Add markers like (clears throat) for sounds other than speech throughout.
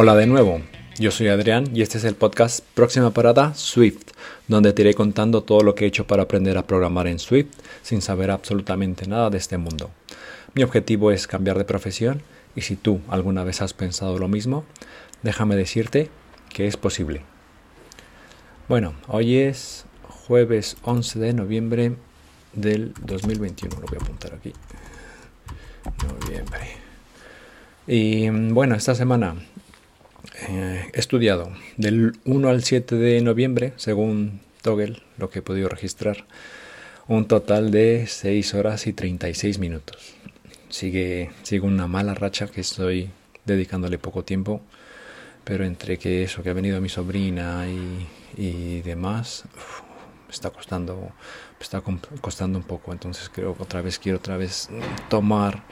Hola de nuevo, yo soy Adrián y este es el podcast Próxima Parada Swift, donde te iré contando todo lo que he hecho para aprender a programar en Swift sin saber absolutamente nada de este mundo. Mi objetivo es cambiar de profesión y si tú alguna vez has pensado lo mismo, déjame decirte que es posible. Bueno, hoy es jueves 11 de noviembre del 2021, lo voy a apuntar aquí. Noviembre. Y bueno, esta semana eh, estudiado del 1 al 7 de noviembre, según Toggle, lo que he podido registrar, un total de 6 horas y 36 minutos. Sigue, sigue una mala racha que estoy dedicándole poco tiempo, pero entre que eso, que ha venido mi sobrina y, y demás, está costando, está costando un poco. Entonces creo que otra vez quiero otra vez tomar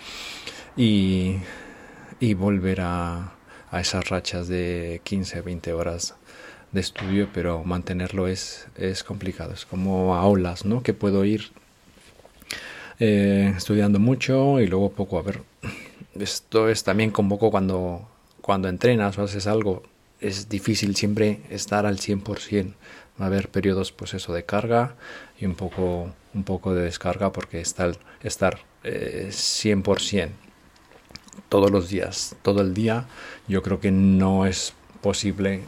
y, y volver a a esas rachas de 15, 20 horas de estudio, pero mantenerlo es, es complicado. Es como a olas, ¿no? Que puedo ir eh, estudiando mucho y luego poco. A ver, esto es también como poco cuando, cuando entrenas o haces algo. Es difícil siempre estar al 100%. Va a haber periodos, pues eso, de carga y un poco, un poco de descarga porque estar, estar eh, 100% todos los días, todo el día, yo creo que no es posible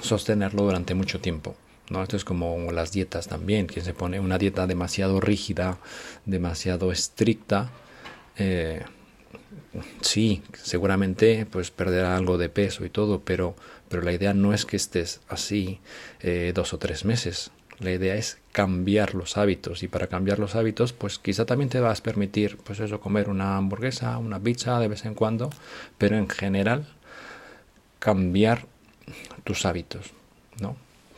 sostenerlo durante mucho tiempo. ¿no? Esto es como las dietas también, que se pone una dieta demasiado rígida, demasiado estricta. Eh, sí, seguramente pues perderá algo de peso y todo, pero, pero la idea no es que estés así eh, dos o tres meses. La idea es cambiar los hábitos y para cambiar los hábitos pues quizá también te vas a permitir pues eso comer una hamburguesa, una pizza de vez en cuando, pero en general cambiar tus hábitos, ¿no?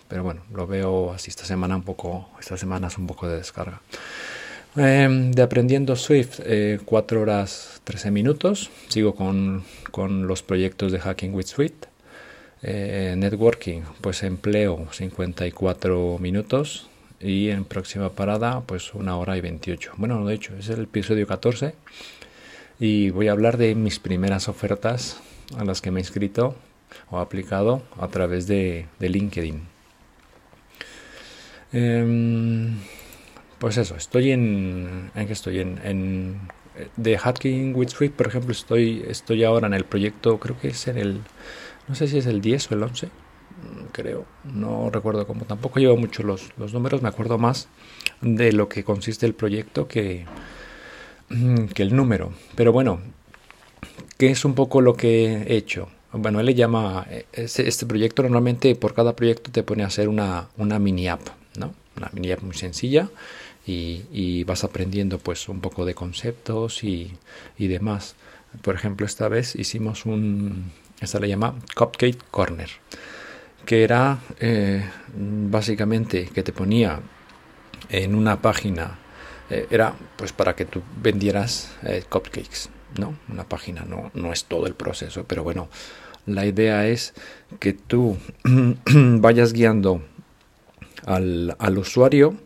Pero bueno, lo veo así esta semana un poco, esta semana es un poco de descarga. Em, de aprendiendo Swift, eh, 4 horas 13 minutos. Sigo con, con los proyectos de Hacking with Swift. Eh, networking, pues empleo 54 minutos y en próxima parada pues una hora y 28. Bueno, de hecho es el episodio 14 y voy a hablar de mis primeras ofertas a las que me he inscrito o aplicado a través de, LinkedIn. Em, pues eso, estoy en... ¿En que estoy? En, en de Hacking with Swift, por ejemplo, estoy, estoy ahora en el proyecto, creo que es en el no sé si es el 10 o el 11, creo, no recuerdo cómo, tampoco llevo mucho los, los números, me acuerdo más de lo que consiste el proyecto que, que el número. Pero bueno, ¿qué es un poco lo que he hecho? Bueno, él le llama, este, este proyecto normalmente por cada proyecto te pone a hacer una, una mini app, ¿no? Una mini app muy sencilla y, y vas aprendiendo pues un poco de conceptos y, y demás. Por ejemplo, esta vez hicimos un, esta le llama Cupcake Corner, que era eh, básicamente que te ponía en una página, eh, era pues para que tú vendieras eh, cupcakes, ¿no? Una página no, no es todo el proceso, pero bueno, la idea es que tú (clears throat) vayas guiando al, al usuario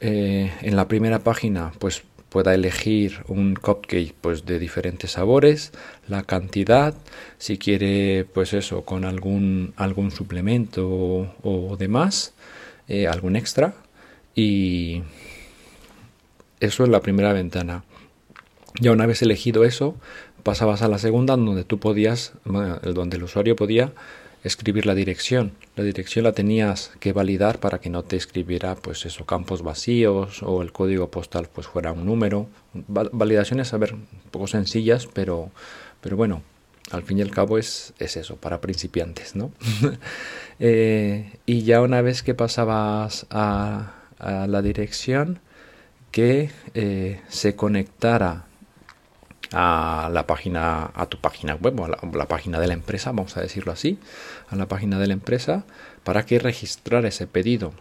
en la primera página, pues pueda elegir un cupcake pues de diferentes sabores, la cantidad, si quiere pues eso con algún algún suplemento o, demás, eh, algún extra y eso es la primera ventana. Ya una vez elegido eso, pasabas a la segunda donde tú podías, donde el usuario podía escribir la dirección. La dirección la tenías que validar para que no te escribiera pues eso, campos vacíos o el código postal pues fuera un número. Validaciones, a ver, un poco sencillas, pero, pero bueno, al fin y al cabo es, es eso, para principiantes, ¿no? (laughs) Eh, y ya una vez que pasabas a, a la dirección, que eh, se conectara a la página, a tu página web o a la, página de la empresa, vamos a decirlo así, a la página de la empresa para que registrara ese pedido.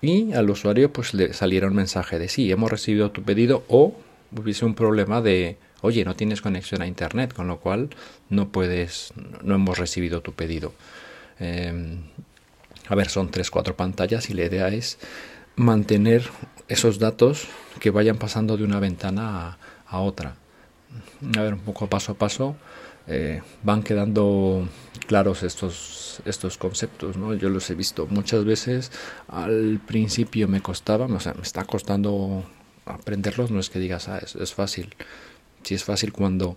Y al usuario pues le saliera un mensaje de sí, hemos recibido tu pedido o hubiese un problema de oye, no tienes conexión a internet, con lo cual no puedes, no hemos recibido tu pedido. Em, a ver, son tres, cuatro pantallas y la idea es mantener esos datos que vayan pasando de una ventana a otra a ver un poco paso a paso eh, van quedando claros estos, estos conceptos, ¿no? Yo los he visto muchas veces, al principio me costaba, o sea, me está costando aprenderlos, no es que digas, ah, es, fácil, sí es fácil cuando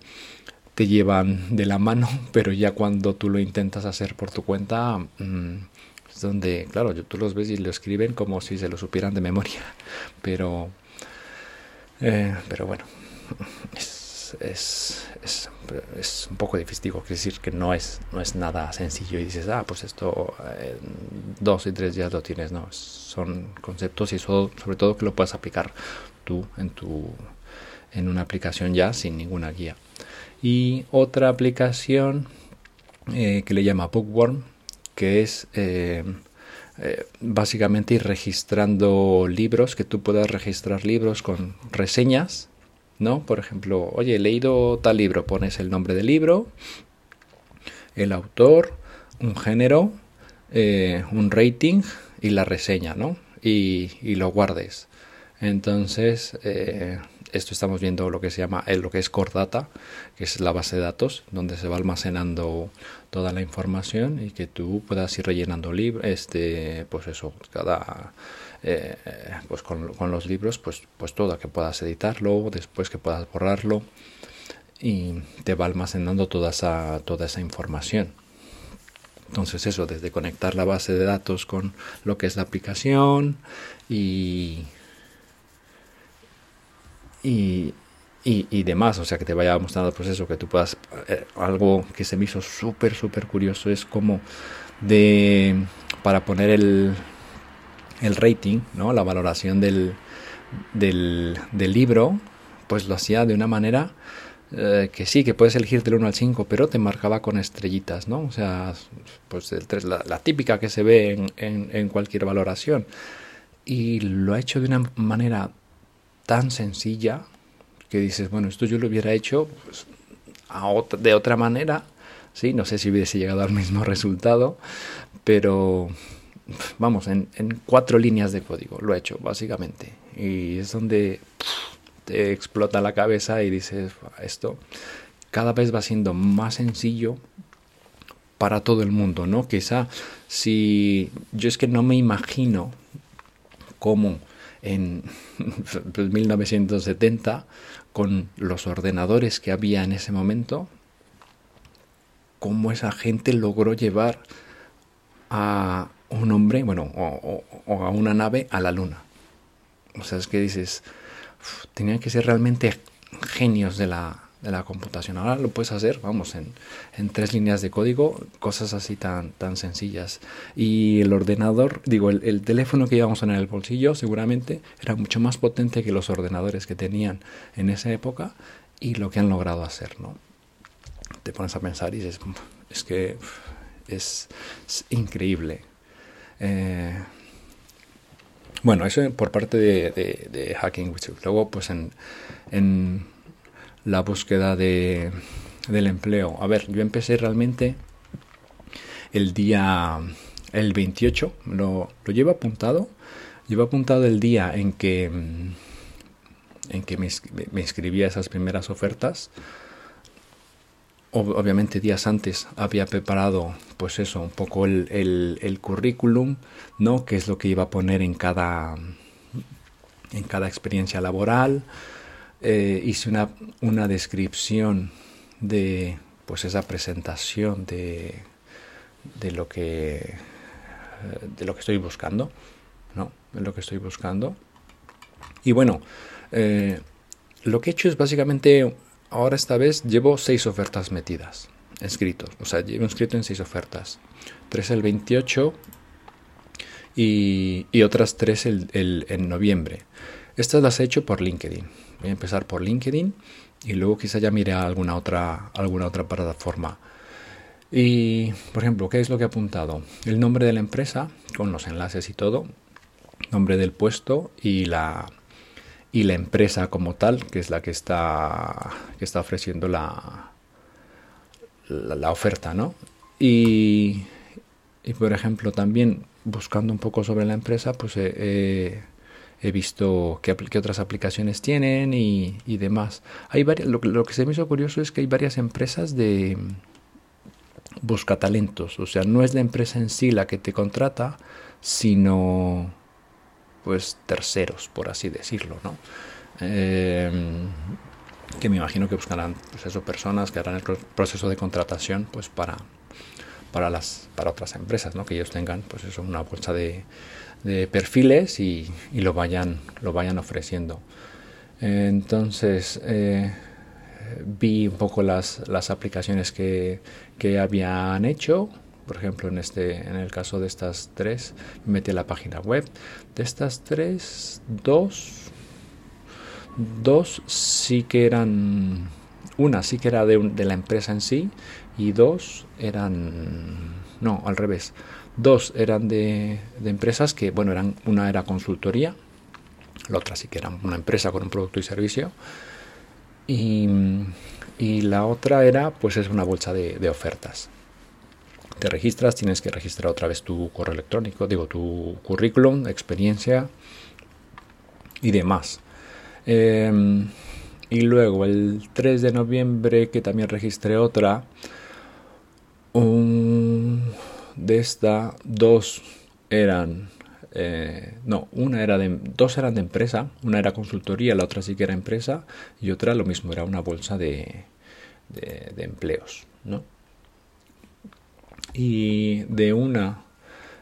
te llevan de la mano, (laughs) pero ya cuando tú lo intentas hacer por tu cuenta, mm, es donde, claro, tú los ves y lo escriben como si se lo supieran de memoria, pero, eh, pero bueno, es, es, es, un poco difícil, digo, decir que no es, no es nada sencillo y dices, ah, pues esto en dos y tres días lo tienes, no, son conceptos y sobre todo que lo puedas aplicar tú en, tu, en una aplicación ya sin ninguna guía. Y otra aplicación eh, que le llama Bookworm, que es eh, eh, básicamente ir registrando libros, que tú puedas registrar libros con reseñas, ¿no? Por ejemplo, oye, he leído tal libro, pones el nombre del libro, el autor, un género, un rating y la reseña, ¿no? Y, y lo guardes. Entonces, eh, esto estamos viendo lo que se llama lo que es Core Data, que es la base de datos donde se va almacenando toda la información y que tú puedas ir rellenando libros, este, pues eso, cada eh, pues con, los libros, pues, pues todo, que puedas editarlo, después que puedas borrarlo y te va almacenando toda esa, toda esa información. Entonces eso, desde conectar la base de datos con lo que es la aplicación y y, y, demás, o sea, que te vaya mostrando el proceso, que tú puedas... Eh, algo que se me hizo súper, súper curioso es como de... para poner el, el rating, ¿no? La valoración del, del, del libro, pues lo hacía de una manera... Eh, que sí, que puedes elegir del 1 al 5, pero te marcaba con estrellitas, ¿no? O sea, pues el 3, la, la, típica que se ve en, en, en, cualquier valoración. Y lo ha hecho de una manera tan sencilla que dices, bueno, esto yo lo hubiera hecho pues, de otra manera, ¿sí? No sé si hubiese llegado al mismo (laughs) resultado, pero vamos, en, cuatro líneas de código lo he hecho, básicamente. Y es donde te explota la cabeza y dices, esto cada vez va siendo más sencillo para todo el mundo, ¿no? Quizá si yo es que no me imagino cómo en (laughs) 1970 con los ordenadores que había en ese momento, cómo esa gente logró llevar a un hombre, bueno, o, a una nave a la luna. O sea, es que dices, tenían que ser realmente genios de la, de la computación. Ahora lo puedes hacer, vamos, en, en, tres líneas de código, cosas así tan, tan sencillas. Y el ordenador, digo, el, el, teléfono que llevamos en el bolsillo seguramente era mucho más potente que los ordenadores que tenían en esa época y lo que han logrado hacer, ¿no? Te pones a pensar y dices, es que es increíble. Eh, bueno, eso por parte de, Hacking Luego, pues en, en la búsqueda de, del empleo. A ver, yo empecé realmente el día, el 28, lo, lo llevo apuntado, llevo apuntado el día en que, en que me, me inscribí a esas primeras ofertas. Obviamente días antes había preparado pues eso, un poco el, el, currículum, ¿no? Que es lo que iba a poner en cada, en cada experiencia laboral, eh, hice una, una, descripción de pues esa presentación de, de lo que de lo que estoy buscando no de lo que estoy buscando. Y bueno eh, lo que he hecho es básicamente ahora esta vez llevo seis ofertas metidas escritos o sea llevo inscrito en seis ofertas tres el 28 y, otras tres el, en noviembre estas las he hecho por LinkedIn Voy a empezar por LinkedIn y luego quizá ya mire alguna otra, alguna otra plataforma. Y, por ejemplo, ¿qué es lo que he apuntado? El nombre de la empresa, con los enlaces y todo, nombre del puesto y la, y la empresa como tal, que es la que está, que está ofreciendo la, la, oferta, ¿no? Y, y, por ejemplo, también buscando un poco sobre la empresa, pues he he visto qué, otras aplicaciones tienen y, demás. Hay varias, lo, que se me hizo curioso es que hay varias empresas de busca talentos, o sea, no es la empresa en sí la que te contrata, sino pues terceros, por así decirlo, ¿no? Em, que me imagino que buscarán pues personas que harán el proceso de contratación pues para para las para otras empresas ¿no? que ellos tengan pues eso una bolsa de, de perfiles y, lo vayan lo vayan ofreciendo entonces eh, vi un poco las, las aplicaciones que habían hecho por ejemplo en este en el caso de estas tres me metí la página web de estas tres dos dos sí que eran, una sí que era de, de la empresa en sí y dos eran, no, al revés, dos eran de, de, empresas que, bueno, eran, una era consultoría, la otra sí que era una empresa con un producto y servicio, y, y la otra era, pues es una bolsa de, de, ofertas. Te registras, tienes que registrar otra vez tu correo electrónico, digo, tu currículum, experiencia y demás. Em, y luego el 3 de noviembre que también registré otra. de esta, dos eran... Eh, no, una era de... Dos eran de empresa. Una era consultoría, la otra sí que era empresa. Y otra lo mismo, era una bolsa de, de, de empleos. ¿no? Y de una.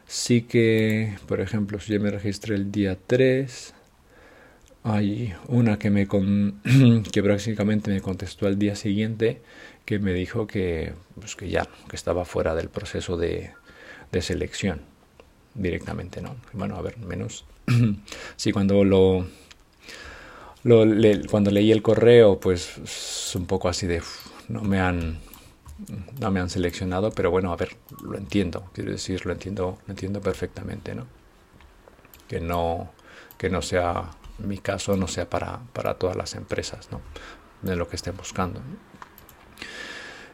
Sí que, por ejemplo, si yo me registré el día 3 hay una que me con, (clears throat) que prácticamente me contestó al día siguiente que me dijo que, pues que ya que estaba fuera del proceso de, de selección directamente no bueno a ver menos (clears throat) sí cuando lo, cuando leí el correo pues es un poco así de no me han no me han seleccionado pero bueno a ver lo entiendo quiero decir lo entiendo lo entiendo perfectamente no que no que no sea mi caso no sea para, para todas las empresas, ¿no? de lo que estén buscando.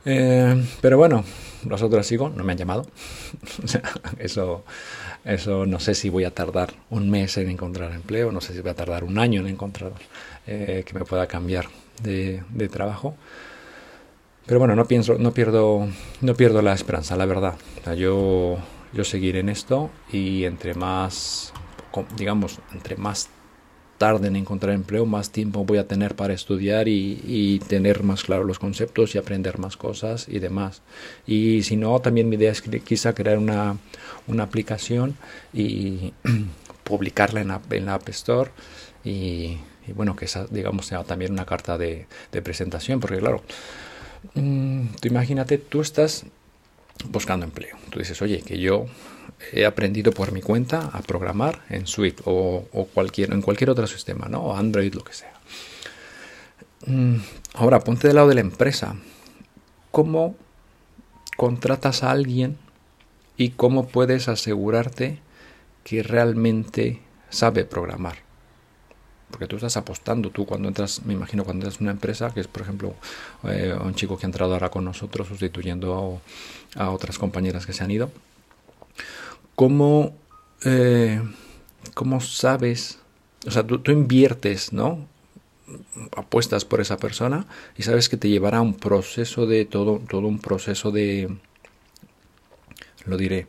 Eh, pero bueno, los otros sigo, no me han llamado. (laughs) eso, eso no sé si voy a tardar un mes en encontrar empleo, no sé si voy a tardar un año en encontrar eh, que me pueda cambiar de, trabajo. Pero bueno, no pienso, no pierdo, no pierdo la esperanza, la verdad. yo, yo seguiré en esto y entre más, digamos, entre más tarde en encontrar empleo, más tiempo voy a tener para estudiar y, tener más claros los conceptos y aprender más cosas y demás. Y si no, también mi idea es quizá crear una, una aplicación y (clears throat) publicarla en la, en la App Store y, bueno, que esa, digamos, sea también una carta de, de presentación, porque claro, mm, tú imagínate, tú estás buscando empleo. Tú dices, oye, que yo he aprendido por mi cuenta a programar en Swift o, cualquier, en cualquier otro sistema, ¿no? O Android, lo que sea. Mm, ahora, ponte del lado de la empresa. ¿Cómo contratas a alguien y cómo puedes asegurarte que realmente sabe programar? Porque tú estás apostando, tú cuando entras, me imagino cuando entras en una empresa, que es por ejemplo eh, un chico que ha entrado ahora con nosotros sustituyendo a otras compañeras que se han ido, ¿cómo, eh, cómo sabes? O sea, tú, inviertes, ¿no? Apuestas por esa persona y sabes que te llevará un proceso de todo, todo un proceso de, lo diré,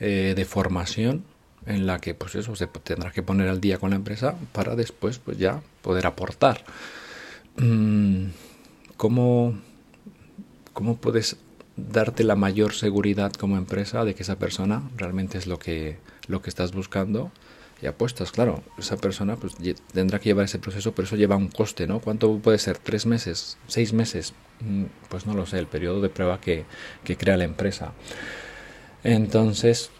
eh, de formación en la que pues eso se tendrá que poner al día con la empresa para después pues ya poder aportar. Mm, ¿Cómo, cómo puedes darte la mayor seguridad como empresa de que esa persona realmente es lo que, lo que estás buscando y apuestas, claro, esa persona pues tendrá que llevar ese proceso, pero eso lleva un coste, ¿no? ¿Cuánto puede ser? ¿Tres meses? ¿Seis meses? Mm, pues no lo sé, el periodo de prueba que, que crea la empresa. Entonces,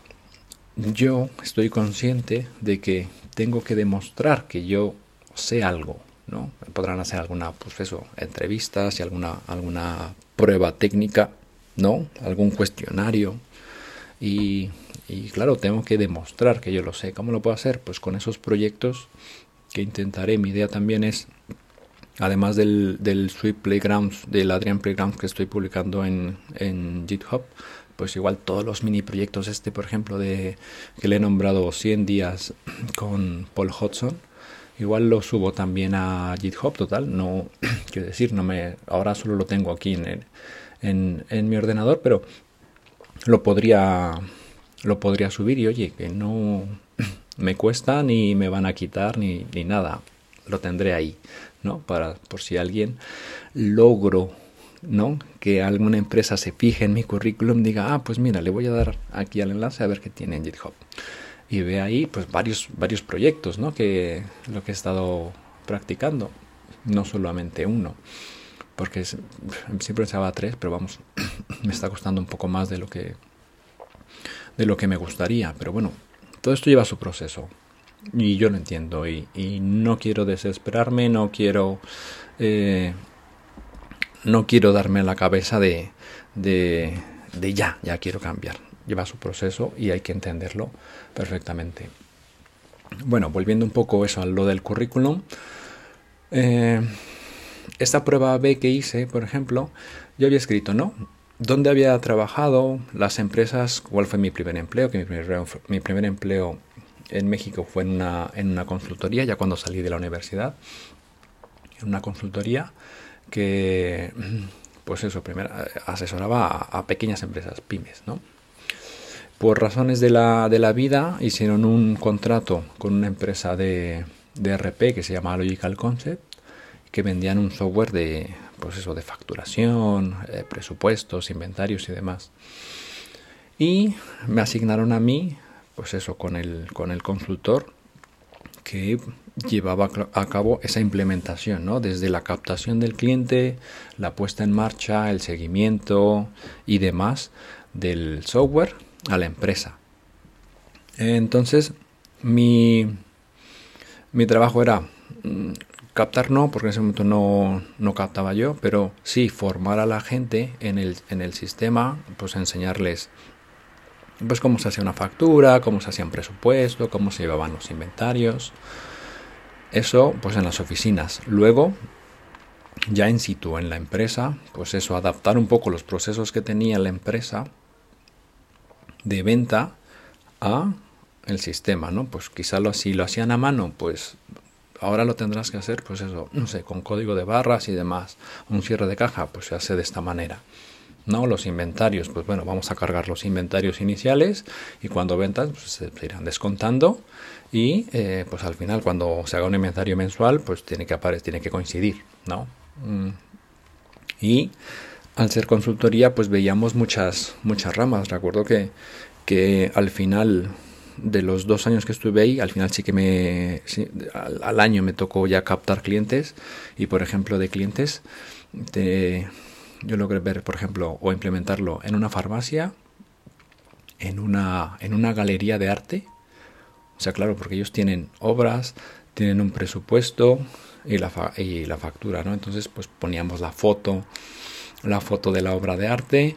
yo estoy consciente de que tengo que demostrar que yo sé algo, ¿no? Podrán hacer alguna, pues eso, entrevistas y alguna, alguna prueba técnica ¿no? Algún cuestionario. Y, claro, tengo que demostrar que yo lo sé. ¿Cómo lo puedo hacer? Pues con esos proyectos que intentaré. Mi idea también es, además del, del Sweet Playgrounds, del Adrian Playgrounds que estoy publicando en, en GitHub, pues igual todos los mini proyectos, este por ejemplo, de que le he nombrado 100 días con Paul Hudson, igual lo subo también a GitHub total no (clears throat) quiero decir no me ahora solo lo tengo aquí en, en, en mi ordenador pero lo podría lo podría subir y oye que no (clears throat) me cuesta ni me van a quitar ni, ni nada. Lo tendré ahí no para por si alguien logro ¿no? Que alguna empresa se fije en mi currículum, diga, ah, pues mira, le voy a dar aquí al enlace a ver qué tiene en GitHub. Y ve ahí, pues, varios, varios proyectos, ¿no? Que lo que he estado practicando, no solamente uno. Porque siempre pensaba tres, pero vamos, (clears throat) me está costando un poco más de lo que de lo que me gustaría. Pero bueno, todo esto lleva su proceso. Y yo lo entiendo. Y, y no quiero desesperarme, no quiero eh, no quiero darme la cabeza de, de, ya, ya quiero cambiar. Lleva su proceso y hay que entenderlo perfectamente. Bueno, volviendo un poco eso a lo del currículum. Eh, esta prueba B que hice, por ejemplo, yo había escrito, ¿no? ¿Dónde había trabajado? Las empresas, ¿cuál fue mi primer empleo? Que mi primer, mi primer empleo en México fue en una, en una consultoría, ya cuando salí de la universidad, en una consultoría que, (clears throat) pues eso, primero asesoraba a, pequeñas empresas, pymes, ¿no? Por razones de la, de la vida hicieron un contrato con una empresa de, de RP que se llama Logical Concept, que vendían un software de, pues eso, de facturación, eh, presupuestos, inventarios y demás. Y me asignaron a mí, pues eso, con el, con el consultor, que llevaba a cabo esa implementación, ¿no? Desde la captación del cliente, la puesta en marcha, el seguimiento y demás del software a la empresa. Entonces, mi, mi trabajo era mm, captar no, porque en ese momento no, no, captaba yo, pero sí formar a la gente en el, en el sistema, pues enseñarles pues cómo se hacía una factura, cómo se hacía un presupuesto, cómo se llevaban los inventarios, eso pues en las oficinas. Luego, ya en situ en la empresa, pues eso, adaptar un poco los procesos que tenía la empresa de venta a el sistema, ¿no? Pues quizá lo, si lo hacían a mano, pues ahora lo tendrás que hacer, pues eso, no sé, con código de barras y demás. Un cierre de caja, pues se hace de esta manera. ¿no? Los inventarios, pues bueno, vamos a cargar los inventarios iniciales y cuando ventas pues, se irán descontando y eh, pues al final cuando se haga un inventario mensual pues tiene que aparecer, tiene que coincidir, ¿no? Mm. Y al ser consultoría pues veíamos muchas muchas ramas. Recuerdo que, que al final de los dos años que estuve ahí, al final sí que me al, año me tocó ya captar clientes y por ejemplo de clientes yo logré ver por ejemplo o implementarlo en una farmacia, en una en una galería de arte o sea, claro, porque ellos tienen obras, tienen un presupuesto y la, y la factura, ¿no? Entonces, pues poníamos la foto, la foto de la obra de arte,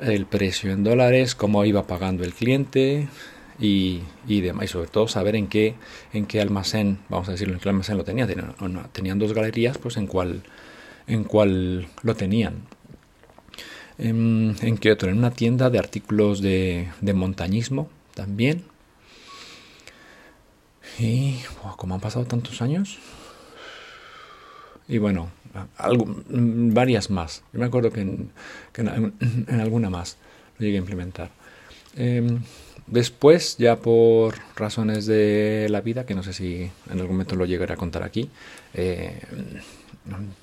el precio en dólares, cómo iba pagando el cliente y, demás. Y sobre todo saber en qué, en qué almacén, vamos a decirlo, en qué almacén lo tenía. Tenían, tenían dos galerías, pues en cuál, en cuál lo tenían. ¿En, ¿En qué otro? En una tienda de artículos de, de montañismo también y como han pasado tantos años. Y bueno, algo, varias más. Yo me acuerdo que en, en, alguna más lo llegué a implementar. Em, después, ya por razones de la vida, que no sé si en algún momento lo llegaré a contar aquí, eh,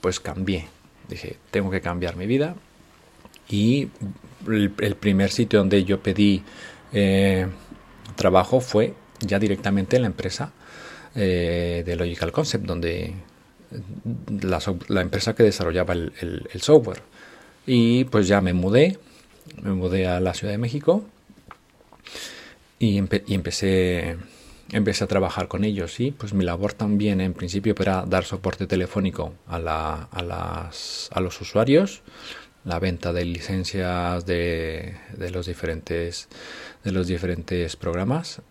pues cambié. Dije, tengo que cambiar mi vida. Y el, primer sitio donde yo pedí eh, trabajo fue ya directamente en la empresa eh, de Logical Concept, donde la, empresa que desarrollaba el, software. Y pues ya me mudé, me mudé a la Ciudad de México y, empecé, empecé a trabajar con ellos. Y pues mi labor también en principio era dar soporte telefónico a, la, a, las, a los usuarios, la venta de licencias de los diferentes de los diferentes programas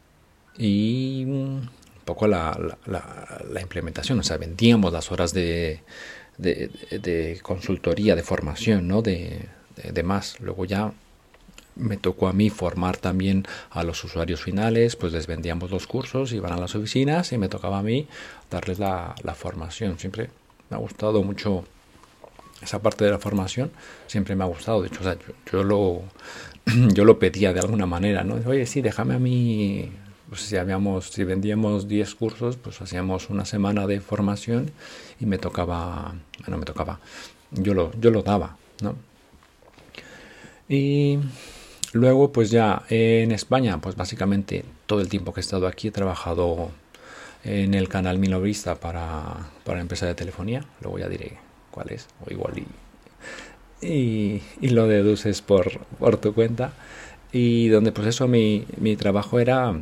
y un poco la, la, implementación, o sea, vendíamos las horas de, de, consultoría, de formación, ¿no? De, de, más. Luego ya me tocó a mí formar también a los usuarios finales, pues les vendíamos los cursos, iban a las oficinas y me tocaba a mí darles la, formación. Siempre me ha gustado mucho esa parte de la formación, siempre me ha gustado. De hecho, yo, lo, (clears throat) yo lo pedía de alguna manera, ¿no? Oye, sí, déjame a mí, pues si, habíamos, si vendíamos 10 cursos, pues hacíamos una semana de formación y me tocaba, bueno, me tocaba, yo lo, yo lo daba, ¿no? Y Luego, pues ya en España, pues básicamente todo el tiempo que he estado aquí he trabajado en el canal Milovista para, para empresa de telefonía. Luego ya diré cuál es, o igual y, y, lo deduces por, por tu cuenta. Y donde pues eso mi, mi trabajo era,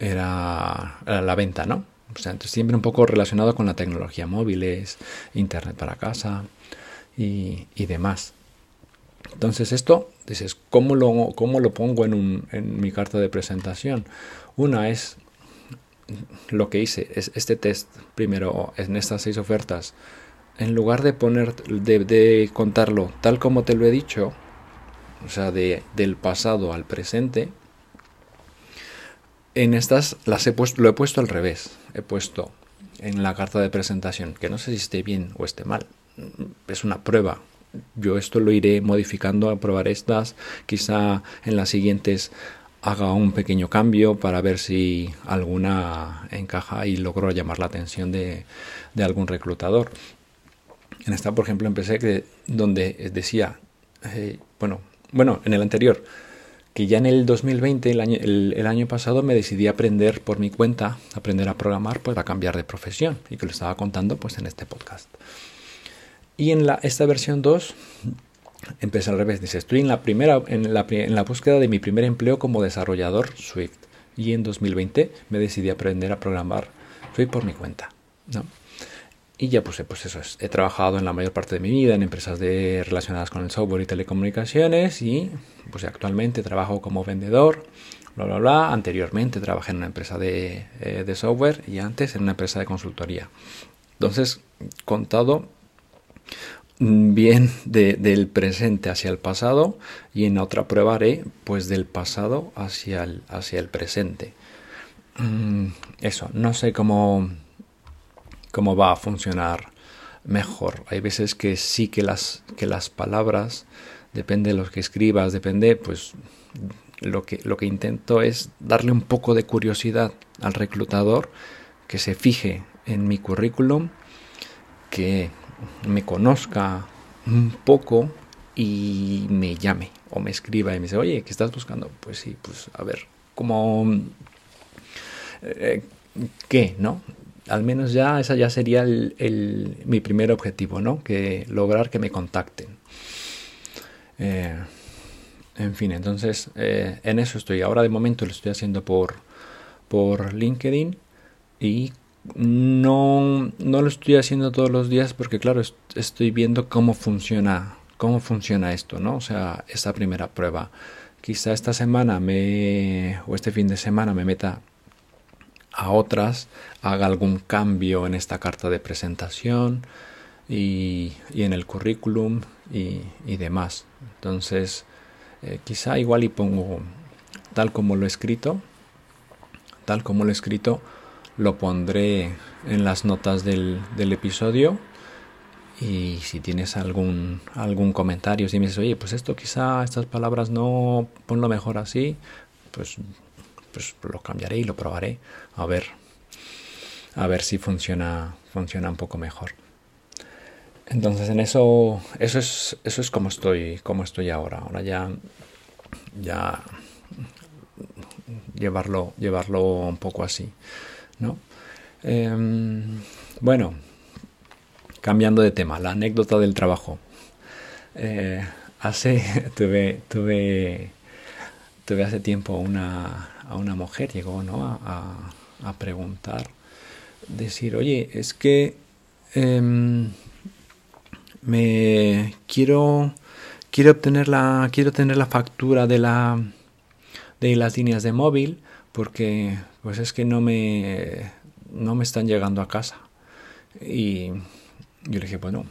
era, la venta, ¿no? O sea, siempre un poco relacionado con la tecnología móviles, internet para casa y, demás. Entonces esto, dices, ¿cómo lo, cómo lo pongo en, un, en mi carta de presentación? Una es lo que hice, es este test primero en estas seis ofertas. En lugar de poner, de, contarlo tal como te lo he dicho, o sea, de, del pasado al presente, en estas las he puesto, lo he puesto al revés. He puesto en la carta de presentación, que no sé si esté bien o esté mal. Es una prueba, yo esto lo iré modificando a probar estas, quizá en las siguientes haga un pequeño cambio para ver si alguna encaja y logro llamar la atención de, algún reclutador. En esta, por ejemplo, empecé que, donde decía, eh, bueno, bueno, en el anterior, que ya en el 2020, el año, pasado, me decidí aprender por mi cuenta, aprender a programar, pues a cambiar de profesión y que lo estaba contando pues en este podcast. Y en esta versión 2 empieza al revés. Dice, estoy en la, primera, en, la, búsqueda de mi primer empleo como desarrollador Swift. Y en 2020 me decidí aprender a programar Swift por mi cuenta. ¿no? Y ya puse, pues eso, he trabajado en la mayor parte de mi vida en empresas de, relacionadas con el software y telecomunicaciones y pues actualmente trabajo como vendedor, bla, bla, bla. Anteriormente trabajé en una empresa de, eh, de software y antes en una empresa de consultoría. Entonces, contado bien del presente hacia el pasado y en otra prueba haré pues del pasado hacia el, hacia el presente. Mm, eso, no sé cómo, cómo va a funcionar mejor. Hay veces que sí que las, que las palabras, depende de lo que escribas, depende, pues lo que, lo que intento es darle un poco de curiosidad al reclutador que se fije en mi currículum, que me conozca un poco y me llame o me escriba y me dice, oye, ¿qué estás buscando? Pues sí, pues a ver, como... Eh, ¿Qué? ¿No? Al menos ya esa ya sería el, mi primer objetivo, ¿no? Que lograr que me contacten. Eh, en fin, entonces eh, en eso estoy. Ahora de momento lo estoy haciendo por, por LinkedIn y no, no lo estoy haciendo todos los días porque claro, estoy viendo cómo funciona, cómo funciona esto, ¿no? O sea, esta primera prueba. Quizá esta semana me, o este fin de semana me meta a otras, haga algún cambio en esta carta de presentación y, y en el currículum y, demás. Entonces, eh, quizá igual y pongo tal como lo he escrito, tal como lo he escrito, lo pondré en las notas del, episodio y si tienes algún, algún comentario, si me dices, oye, pues esto quizá, estas palabras no, ponlo mejor así, pues, pues lo cambiaré y lo probaré a ver, a ver si funciona, funciona un poco mejor. Entonces en eso, eso es, eso es como estoy, como estoy ahora. Ahora ya, ya llevarlo, llevarlo un poco así. ¿no? Em, bueno, cambiando de tema, la anécdota del trabajo. Eh, hace, (laughs) tuve, tuve, tuve hace tiempo una, a una mujer, llegó ¿no? a, preguntar, decir, oye, es que em, me quiero, quiero obtener la, quiero tener la factura de la, de las líneas de móvil porque pues es que no me, no me están llegando a casa. Y yo le dije, bueno,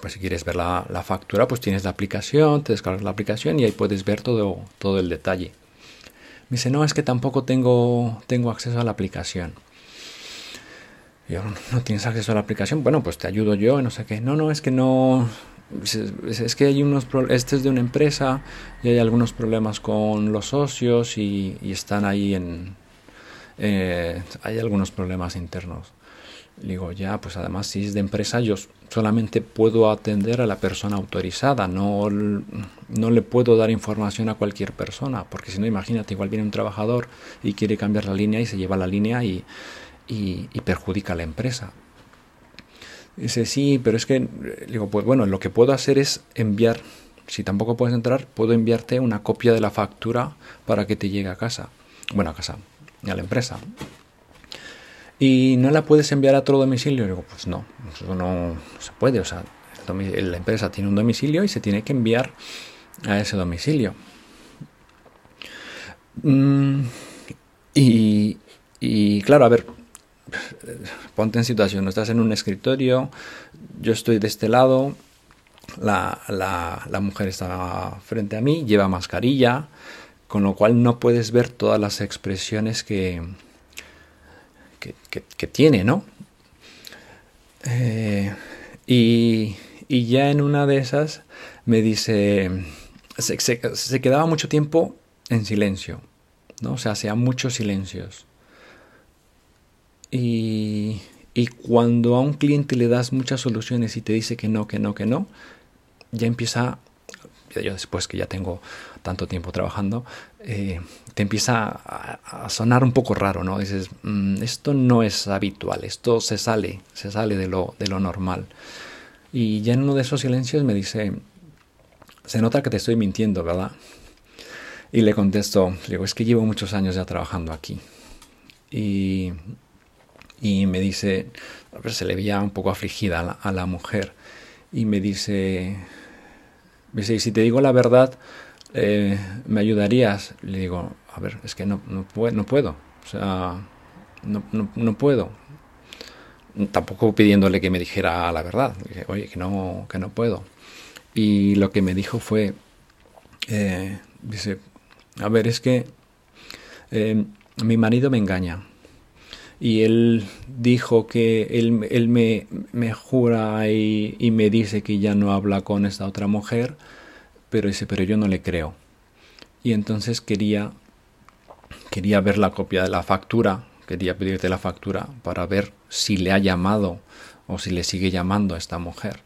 Pues si quieres ver la, la, factura, pues tienes la aplicación, te descargas la aplicación y ahí puedes ver todo, todo el detalle. Me dice, no, es que tampoco tengo, tengo acceso a la aplicación. Yo, ¿no tienes acceso a la aplicación? Bueno, pues te ayudo yo, no sé qué. No, no, es que no... Es, que hay unos... Este es de una empresa y hay algunos problemas con los socios y, están ahí en... Eh, hay algunos problemas internos. Digo, ya, pues además si es de empresa, yo solamente puedo atender a la persona autorizada, no, no le puedo dar información a cualquier persona, porque si no, imagínate, igual viene un trabajador y quiere cambiar la línea y se lleva la línea y, y, perjudica a la empresa. Dice, sí, pero es que, digo, pues bueno, lo que puedo hacer es enviar, si tampoco puedes entrar, puedo enviarte una copia de la factura para que te llegue a casa. Bueno, a casa, a la empresa y no la puedes enviar a otro domicilio. digo, pues no, eso no se puede. O sea, la empresa tiene un domicilio y se tiene que enviar a ese domicilio. Mm, y, y claro, a ver, ponte en situación, estás en un escritorio, yo estoy de este lado, la, la, mujer está frente a mí, lleva mascarilla, con lo cual no puedes ver todas las expresiones que, que, tiene, ¿no? Eh, y, ya en una de esas me dice, se, quedaba mucho tiempo en silencio, ¿no? O sea, hacía muchos silencios. Y, y cuando a un cliente le das muchas soluciones y te dice que no, que no, que no, ya empieza, yo después que ya tengo tanto tiempo trabajando, eh, te empieza a, sonar un poco raro, ¿no? Dices, mm, esto no es habitual, esto se sale, se sale de lo, de lo normal. Y ya en uno de esos silencios me dice, se nota que te estoy mintiendo, ¿verdad? Y le contesto, digo, es que llevo muchos años ya trabajando aquí. Y, y me dice, se le veía un poco afligida a la, mujer. Y me dice, me dice, si te digo la verdad, eh, ¿me ayudarías? Le digo, a ver, es que no, no, puedo, no puedo, o sea, no, no, puedo. Tampoco pidiéndole que me dijera la verdad, oye, que no, que no puedo. Y lo que me dijo fue, eh, dice, a ver, es que eh, mi marido me engaña. Y él dijo que él, él me, me, jura y, y me dice que ya no habla con esta otra mujer pero dice, pero yo no le creo. Y entonces quería, quería ver la copia de la factura, quería pedirte la factura para ver si le ha llamado o si le sigue llamando a esta mujer.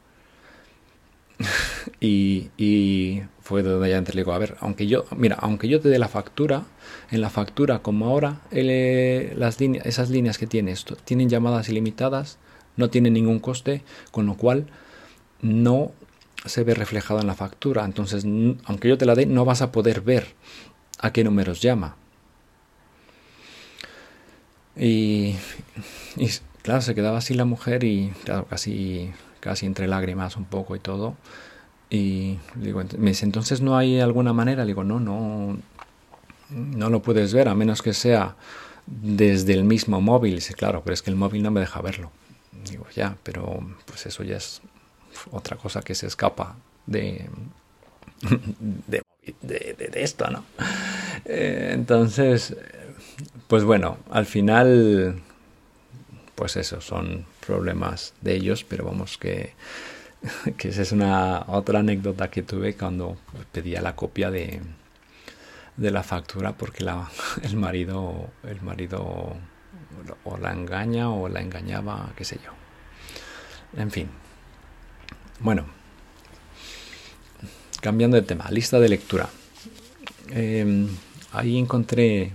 (laughs) y, y, fue donde ya le digo, a ver, aunque yo, mira, aunque yo te dé la factura, en la factura como ahora, eh, las esas líneas que tienes tienen llamadas ilimitadas, no tienen ningún coste, con lo cual no se ve reflejado en la factura. Entonces, aunque yo te la dé, no vas a poder ver a qué números llama. Y, claro, se quedaba así la mujer y casi, casi entre lágrimas un poco y todo. Y me dice, entonces no hay alguna manera. Le digo, no, no, no lo puedes ver a menos que sea desde el mismo móvil. Dice, claro, pero es que el móvil no me deja verlo. Digo, ya, pero pues eso ya es otra cosa que se escapa (laughs) de, de, esto, ¿no? Eh, entonces, pues bueno, al final, pues eso, son problemas de ellos, pero vamos que, (laughs) que esa es una otra anécdota que tuve cuando pedía la copia de, de la factura porque la, (laughs) el marido el marido o la engaña o la engañaba qué sé yo. En fin. Bueno, cambiando de tema, lista de lectura. Em, ahí encontré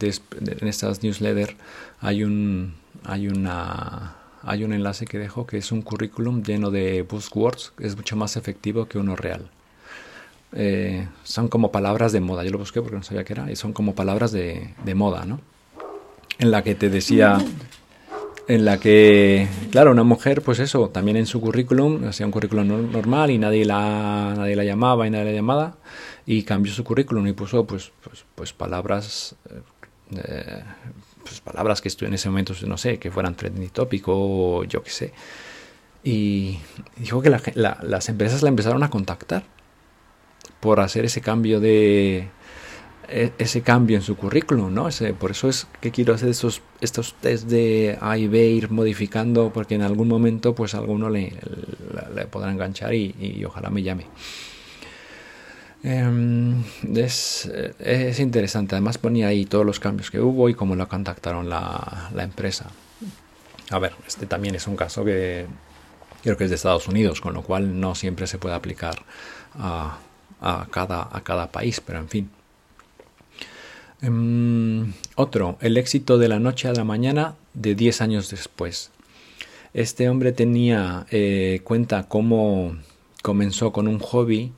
en estas newsletters hay un hay una hay un enlace que dejo que es un currículum lleno de buzzwords es mucho más efectivo que uno real. Eh, son como palabras de moda. Yo lo busqué porque no sabía qué era. Y son como palabras de, moda, ¿no? En la que te decía en la que, claro, una mujer, pues eso, también en su currículum, hacía un currículum normal y nadie la, nadie la llamaba y nadie la llamaba, y cambió su currículum y puso, pues, pues, pues palabras, eh, pues palabras que en ese momento, no sé, que fueran trending tópico o yo qué sé. y dijo que las empresas la empezaron a contactar por hacer ese cambio de e, ese cambio en su currículum, ¿no? por eso es que quiero hacer esos, estos test de A y B, ir modificando, porque en algún momento pues alguno le, le, podrá enganchar y, ojalá me llame. Em, es, es, interesante, además ponía ahí todos los cambios que hubo y cómo lo contactaron la, la empresa. A ver, este también es un caso que creo que es de Estados Unidos, con lo cual no siempre se puede aplicar a, a, cada, a cada país, pero en fin. Em, otro, el éxito de la noche a la mañana de 10 años después. Este hombre tenía eh, cuenta cómo comenzó con un hobby,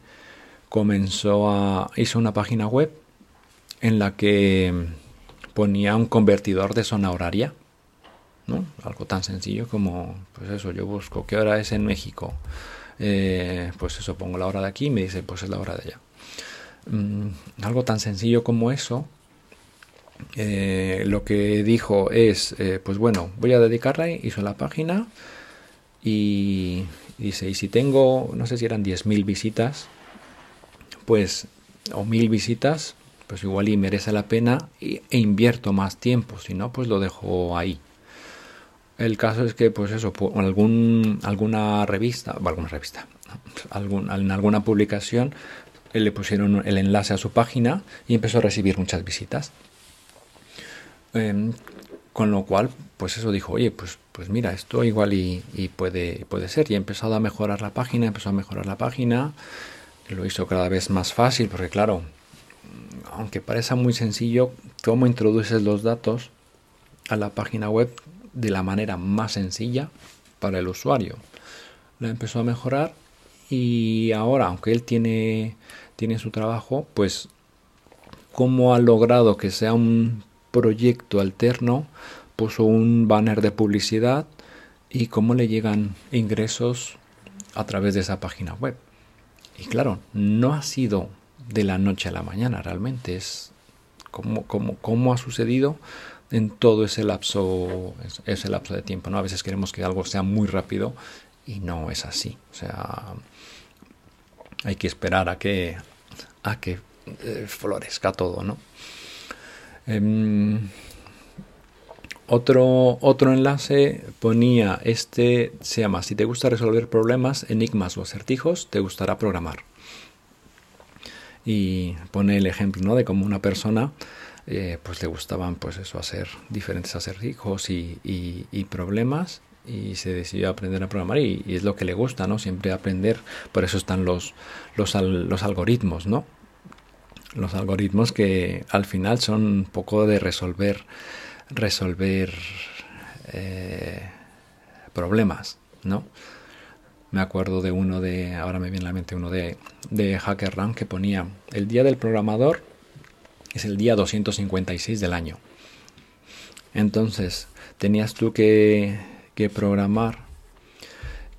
comenzó a hizo una página web en la que ponía un convertidor de zona horaria, ¿no? Algo tan sencillo como, pues eso, yo busco qué hora es en México, eh, pues eso, pongo la hora de aquí y me dice, pues es la hora de allá. Mm, algo tan sencillo como eso eh, lo que dijo es, eh, pues bueno, voy a dedicarla, hizo la página y dice, y si tengo, no sé si eran 10.000 visitas, pues, o 1.000 visitas, pues igual y merece la pena e, invierto más tiempo, si no, pues lo dejo ahí. El caso es que, pues eso, algún, alguna revista, alguna revista, algún, en alguna publicación, le pusieron el enlace a su página y empezó a recibir muchas visitas. Em, con lo cual, pues eso dijo, oye, pues, pues mira, esto igual y, puede, puede ser. Y ha empezado a mejorar la página, empezó a mejorar la página, lo hizo cada vez más fácil, porque claro, aunque parezca muy sencillo, cómo introduces los datos a la página web de la manera más sencilla para el usuario. La empezó a mejorar y ahora, aunque él tiene, tiene su trabajo, pues cómo ha logrado que sea un proyecto alterno, puso un banner de publicidad y cómo le llegan ingresos a través de esa página web. Y claro, no ha sido de la noche a la mañana, realmente es como, como, ha sucedido en todo ese lapso, ese lapso de tiempo. ¿no? A veces queremos que algo sea muy rápido y no es así. O sea, hay que esperar a que, a que eh, florezca todo, ¿no? Em, otro, otro enlace ponía este, se llama, si te gusta resolver problemas, enigmas o acertijos, te gustará programar. Y pone el ejemplo ¿no? de cómo una persona eh, pues le gustaban pues eso, hacer diferentes acertijos y, y, problemas y se decidió aprender a programar y, es lo que le gusta, ¿no? Siempre aprender, por eso están los, los, los algoritmos, ¿no? los algoritmos que al final son un poco de resolver resolver eh, problemas no me acuerdo de uno de ahora me viene a la mente uno de de HackerRank que ponía el día del programador es el día 256 del año entonces tenías tú que, que programar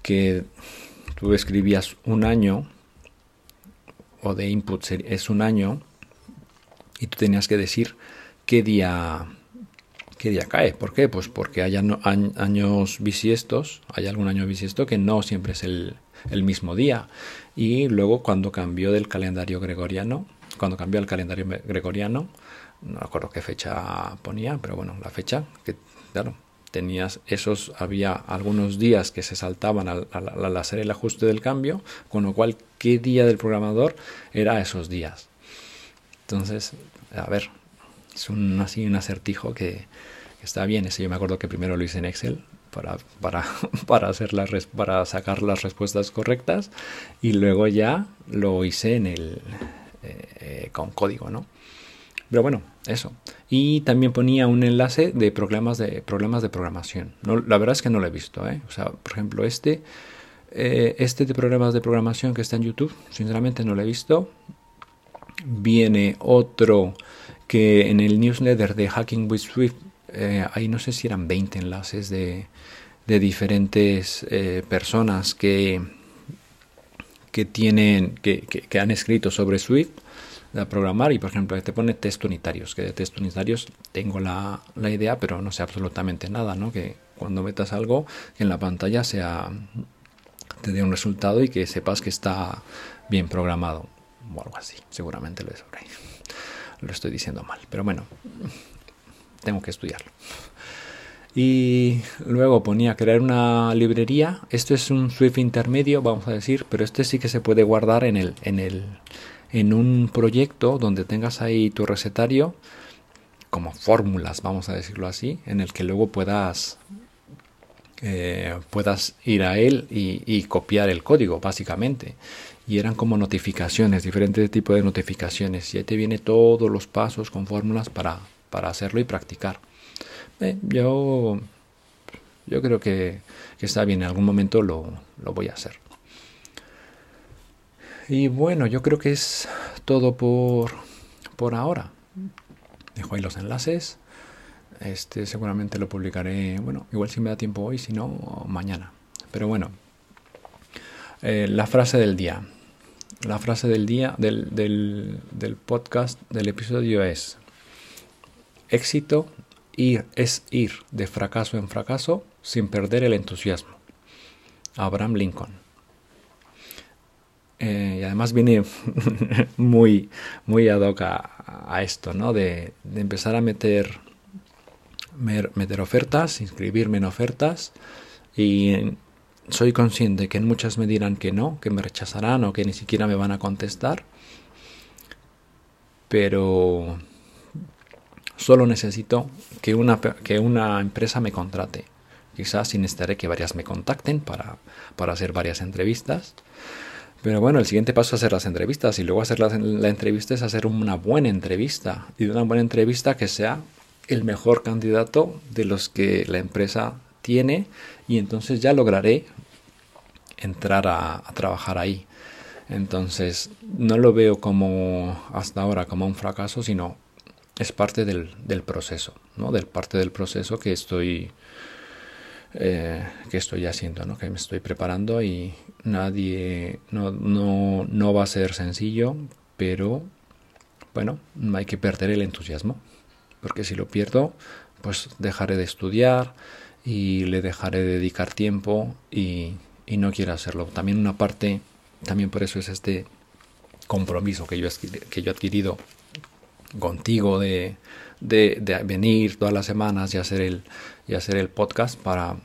que tú escribías un año o de input es un año y tú tenías que decir qué día qué día cae. ¿Por qué? Pues porque hay años bisiestos, hay algún año bisiesto que no siempre es el, mismo día. Y luego cuando cambió del calendario gregoriano, cuando cambió al calendario gregoriano, no recuerdo qué fecha ponía, pero bueno, la fecha, que claro, tenías esos, había algunos días que se saltaban al, al hacer el ajuste del cambio, con lo cual qué día del programador era esos días. Entonces, a ver, es un, así un acertijo que, está bien. Ese yo me acuerdo que primero lo hice en Excel para, para, (laughs) para, hacer las, para sacar las respuestas correctas y luego ya lo hice en el, eh, con código, ¿no? Pero bueno, eso. Y también ponía un enlace de problemas de, problemas de programación. No, la verdad es que no lo he visto. ¿eh? O sea, por ejemplo, este, eh, este de problemas de programación que está en YouTube, sinceramente no lo he visto viene otro que en el newsletter de Hacking with Swift, eh, ahí no sé si eran 20 enlaces de, de diferentes eh, personas que, que tienen, que, que, han escrito sobre Swift a programar y por ejemplo te pone test unitarios que de test unitarios tengo la, la, idea pero no sé absolutamente nada ¿no? que cuando metas algo en la pantalla sea te dé un resultado y que sepas que está bien programado o algo así. Seguramente lo, lo estoy diciendo mal, pero bueno, (laughs) tengo que estudiarlo. Y luego ponía crear una librería. Esto es un Swift intermedio, vamos a decir, pero este sí que se puede guardar en el, en el, en un proyecto donde tengas ahí tu recetario como fórmulas, vamos a decirlo así, en el que luego puedas eh, puedas ir a él y, copiar el código, básicamente. Y eran como notificaciones, diferentes tipos de notificaciones. Y ahí te viene todos los pasos con fórmulas para, para hacerlo y practicar. Eh, yo, yo creo que, está bien, en algún momento lo, lo voy a hacer. Y bueno, yo creo que es todo por, por ahora. Dejo ahí los enlaces. Este seguramente lo publicaré, bueno, igual si me da tiempo hoy, si no, mañana. Pero bueno, eh, la frase del día. La frase del día del, del, podcast del episodio es, éxito ir, es ir de fracaso en fracaso sin perder el entusiasmo. Abraham Lincoln. Eh, y además viene (laughs) muy, muy ad hoc a, esto, ¿no? De, de, empezar a meter meter ofertas, inscribirme en ofertas y soy consciente que muchas me dirán que no, que me rechazarán o que ni siquiera me van a contestar, pero solo necesito que una, que una empresa me contrate. Quizás sin necesitaré que varias me contacten para, para hacer varias entrevistas. Pero bueno, el siguiente paso es hacer las entrevistas y luego hacer la, la, entrevista es hacer una buena entrevista y una buena entrevista que sea el mejor candidato de los que la empresa tiene y entonces ya lograré entrar a, trabajar ahí. Entonces no lo veo como hasta ahora como un fracaso, sino es parte del, del proceso, ¿no? Del parte del proceso que estoy eh, que estoy haciendo, ¿no? Que me estoy preparando y nadie no, no, no va a ser sencillo, pero bueno, no hay que perder el entusiasmo porque si lo pierdo, pues dejaré de estudiar y le dejaré de dedicar tiempo y, no quiero hacerlo. También una parte, también por eso es este compromiso que yo, que yo he adquirido contigo de, de, venir todas las semanas y hacer el, y hacer el podcast para,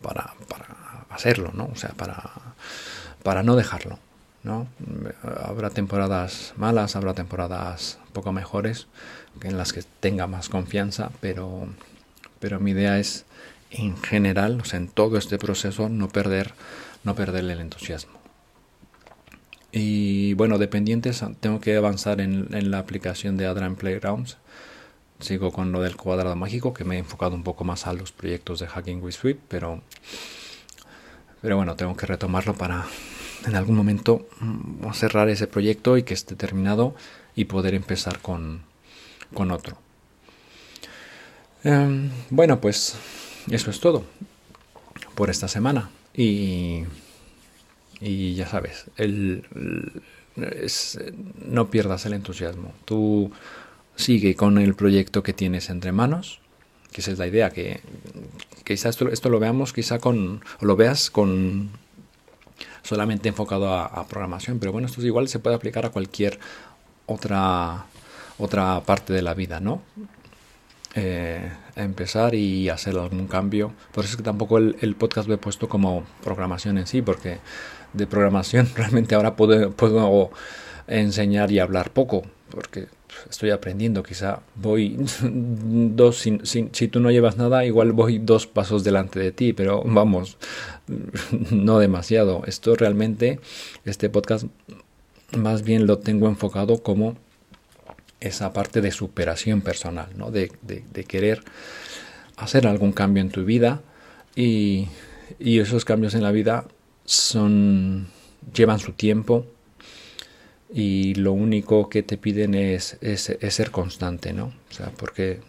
para, para hacerlo, ¿no? O sea, para, para no dejarlo. ¿no? Habrá temporadas malas, habrá temporadas poco mejores, en las que tenga más confianza, pero, pero mi idea es en general, o sea, en todo este proceso, no perder, no perder el entusiasmo. Y bueno, dependientes, tengo que avanzar en, la aplicación de Adrian Playgrounds. Sigo con lo del cuadrado mágico, que me he enfocado un poco más a los proyectos de Hacking with Swift, pero, pero bueno, tengo que retomarlo para en algún momento mm, cerrar ese proyecto y que esté terminado y poder empezar con, con otro. Em, bueno, pues eso es todo por esta semana. Y, y ya sabes, el, no pierdas el entusiasmo. Tú sigue con el proyecto que tienes entre manos, que esa es la idea, que quizás esto, esto, lo veamos quizá con, o lo veas con solamente enfocado a, programación, pero bueno, esto igual se puede aplicar a cualquier otra otra parte de la vida, ¿no? Eh, empezar y hacer algún cambio. Por eso es que tampoco el, podcast lo he puesto como programación en sí, porque de programación (laughs) realmente ahora puedo, puedo enseñar y hablar poco, porque estoy aprendiendo. Quizá voy (laughs) dos, sin, si tú no llevas nada, igual voy dos pasos delante de ti, pero (laughs) vamos, no demasiado. Esto realmente, este podcast, más bien lo tengo enfocado como esa parte de superación personal, ¿no? de, querer hacer algún cambio en tu vida y, esos cambios en la vida son llevan su tiempo y lo único que te piden es, es, ser constante, ¿no? O sea, porque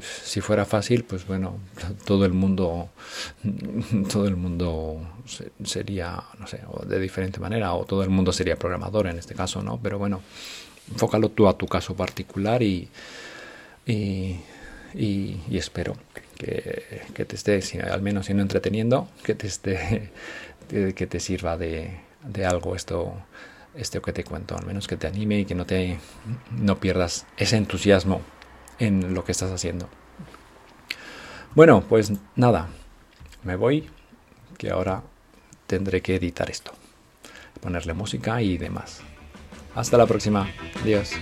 si fuera fácil, pues bueno, todo el mundo, (laughs) todo el mundo sería, no sé, de diferente manera, o todo el mundo sería programador en este caso, ¿no? Pero bueno, enfócalo tú a tu caso particular y, y, espero que, que te esté, al menos si no entreteniendo, que te esté, que te sirva de, de algo esto, esto que te cuento, al menos que te anime y que no te no pierdas ese entusiasmo en lo que estás haciendo. Bueno, pues nada, me voy, que ahora tendré que editar esto, ponerle música y demás. Hasta la próxima. Adiós.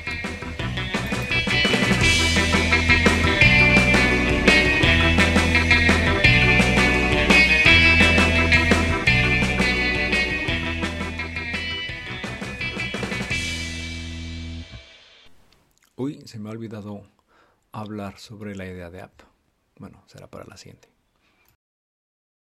Uy, se me ha olvidado hablar sobre la idea de app. Bueno, será para la siguiente.